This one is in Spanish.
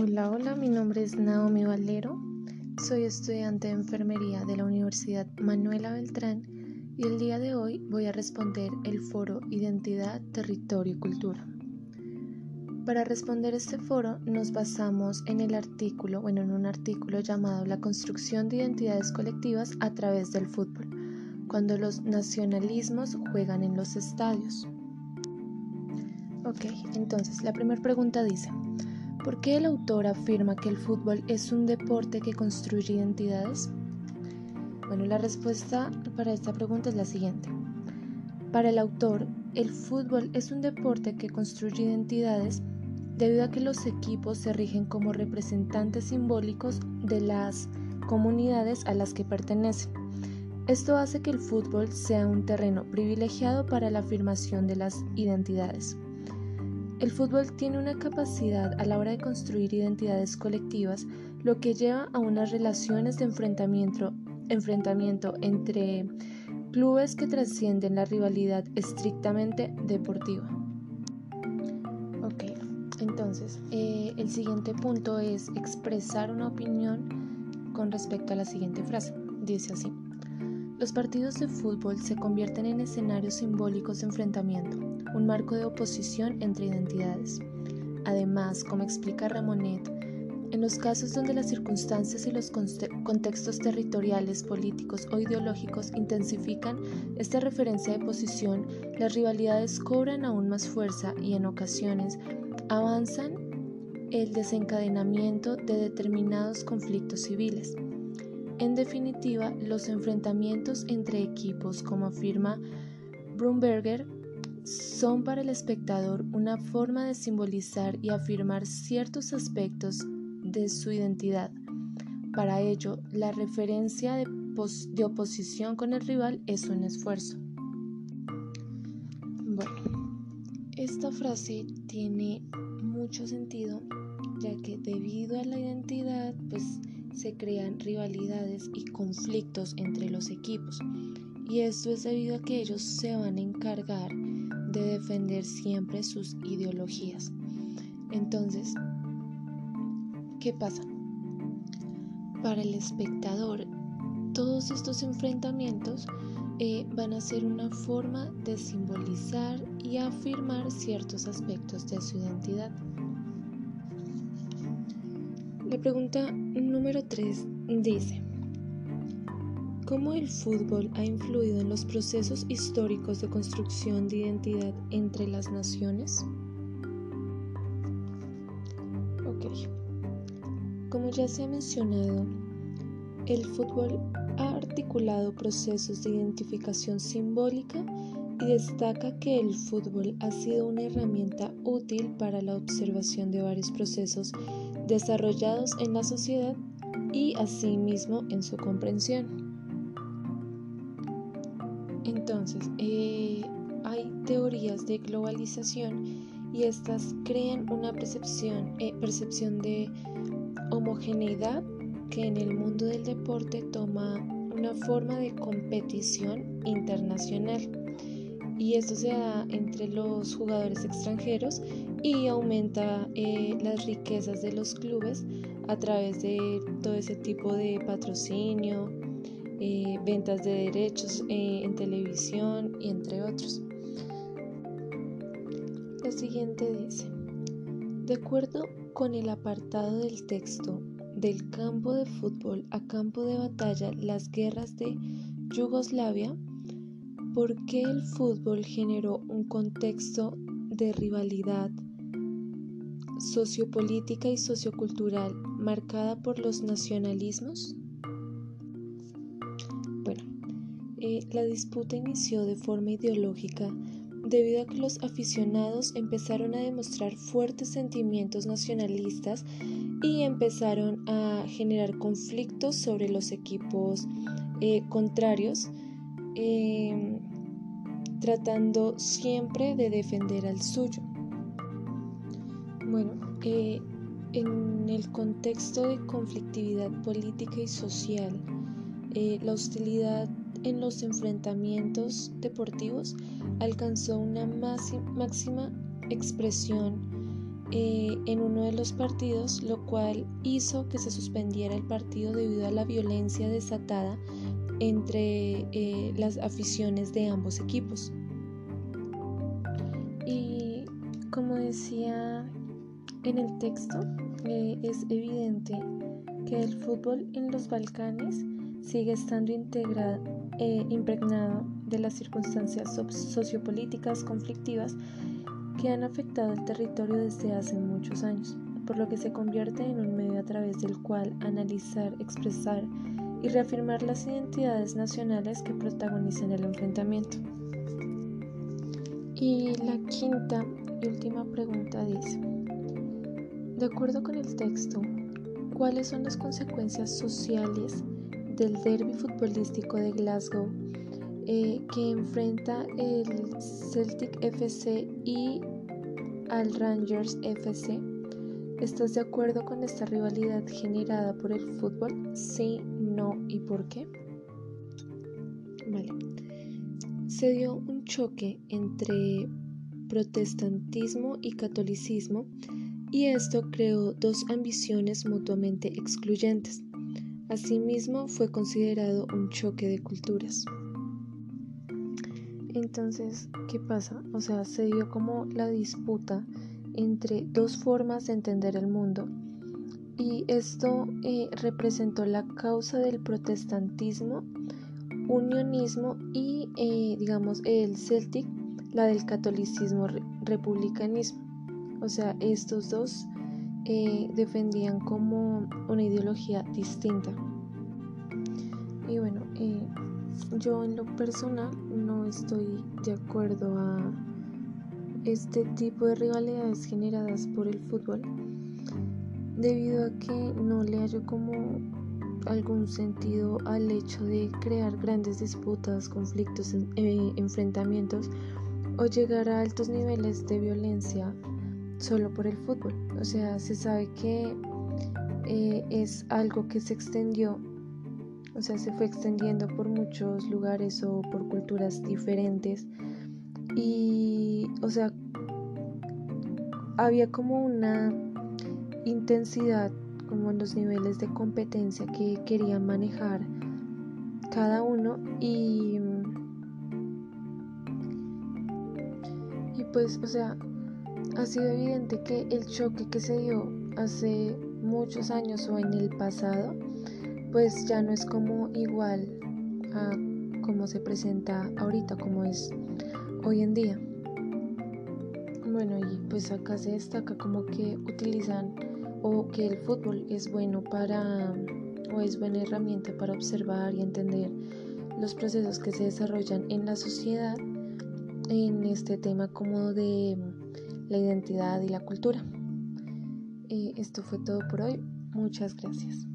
Hola, hola, mi nombre es Naomi Valero, soy estudiante de enfermería de la Universidad Manuela Beltrán y el día de hoy voy a responder el foro Identidad, Territorio y Cultura. Para responder este foro nos basamos en el artículo, bueno, en un artículo llamado La construcción de identidades colectivas a través del fútbol, cuando los nacionalismos juegan en los estadios. Ok, entonces la primera pregunta dice, ¿Por qué el autor afirma que el fútbol es un deporte que construye identidades? Bueno, la respuesta para esta pregunta es la siguiente. Para el autor, el fútbol es un deporte que construye identidades debido a que los equipos se rigen como representantes simbólicos de las comunidades a las que pertenecen. Esto hace que el fútbol sea un terreno privilegiado para la afirmación de las identidades. El fútbol tiene una capacidad a la hora de construir identidades colectivas, lo que lleva a unas relaciones de enfrentamiento, entre clubes que trascienden la rivalidad estrictamente deportiva. Ok, entonces eh, el siguiente punto es expresar una opinión con respecto a la siguiente frase. Dice así. Los partidos de fútbol se convierten en escenarios simbólicos de enfrentamiento, un marco de oposición entre identidades. Además, como explica Ramonet, en los casos donde las circunstancias y los contextos territoriales, políticos o ideológicos intensifican esta referencia de posición, las rivalidades cobran aún más fuerza y en ocasiones avanzan el desencadenamiento de determinados conflictos civiles. En definitiva, los enfrentamientos entre equipos, como afirma Brumberger, son para el espectador una forma de simbolizar y afirmar ciertos aspectos de su identidad. Para ello, la referencia de, de oposición con el rival es un esfuerzo. Bueno, esta frase tiene mucho sentido ya que debido a la identidad, pues se crean rivalidades y conflictos entre los equipos. Y esto es debido a que ellos se van a encargar de defender siempre sus ideologías. Entonces, ¿qué pasa? Para el espectador, todos estos enfrentamientos eh, van a ser una forma de simbolizar y afirmar ciertos aspectos de su identidad. La pregunta número 3 dice, ¿cómo el fútbol ha influido en los procesos históricos de construcción de identidad entre las naciones? Ok, como ya se ha mencionado, el fútbol ha articulado procesos de identificación simbólica y destaca que el fútbol ha sido una herramienta útil para la observación de varios procesos desarrollados en la sociedad y asimismo en su comprensión. Entonces, eh, hay teorías de globalización y estas crean una percepción, eh, percepción de homogeneidad que en el mundo del deporte toma una forma de competición internacional. Y esto se da entre los jugadores extranjeros y aumenta eh, las riquezas de los clubes a través de todo ese tipo de patrocinio, eh, ventas de derechos eh, en televisión y entre otros. La siguiente dice, de acuerdo con el apartado del texto del campo de fútbol a campo de batalla, las guerras de Yugoslavia, ¿Por qué el fútbol generó un contexto de rivalidad sociopolítica y sociocultural marcada por los nacionalismos? La disputa inició de forma ideológica debido a que los aficionados empezaron a demostrar fuertes sentimientos nacionalistas y empezaron a generar conflictos sobre los equipos eh, contrarios Em, tratando siempre de defender al suyo. Bueno, eh, en el contexto de conflictividad política y social, eh, la hostilidad en los enfrentamientos deportivos alcanzó una máxima expresión eh, en uno de los partidos, lo cual hizo que se suspendiera el partido debido a la violencia desatada entre eh, las aficiones de ambos equipos. Y como decía en el texto, eh, es evidente que el fútbol en los Balcanes sigue estando integrado, impregnado de las circunstancias sociopolíticas conflictivas que han afectado el territorio desde hace muchos años, por lo que se convierte en un medio a través del cual analizar, expresar y reafirmar las identidades nacionales que protagonizan el enfrentamiento. Y la quinta y última pregunta dice, de acuerdo con el texto, ¿cuáles son las consecuencias sociales del derby futbolístico de Glasgow eh, que enfrenta el Celtic FC y al Rangers FC. ¿Estás de acuerdo con esta rivalidad generada por el fútbol? Sí, no y por qué. Vale. Se dio un choque entre protestantismo y catolicismo y esto creó dos ambiciones mutuamente excluyentes. Asimismo, fue considerado un choque de culturas. Entonces, ¿qué pasa? O sea, se dio como la disputa entre dos formas de entender el mundo y esto eh, representó la causa del protestantismo, unionismo y, eh, digamos, el Celtic, la del catolicismo, republicanismo. O sea, estos dos eh, defendían como una ideología distinta. Y bueno, yo en lo personal no estoy de acuerdo a este tipo de rivalidades generadas por el fútbol debido a que no le hallo como algún sentido al hecho de crear grandes disputas, conflictos, eh, enfrentamientos o llegar a altos niveles de violencia solo por el fútbol. O sea, se sabe que eh, es algo que se extendió o sea, se fue extendiendo por muchos lugares o por culturas diferentes. Y, o sea, había como una intensidad, como en los niveles de competencia que quería manejar cada uno y, y pues, o sea, ha sido evidente que el choque que se dio hace muchos años o en el pasado pues ya no es como igual a como se presenta ahorita, como es hoy en día. Bueno, y pues acá se destaca como que utilizan o que el fútbol es bueno para o es buena herramienta para observar y entender los procesos que se desarrollan en la sociedad en este tema como de la identidad y la cultura. Eh, esto fue todo por hoy. Muchas gracias.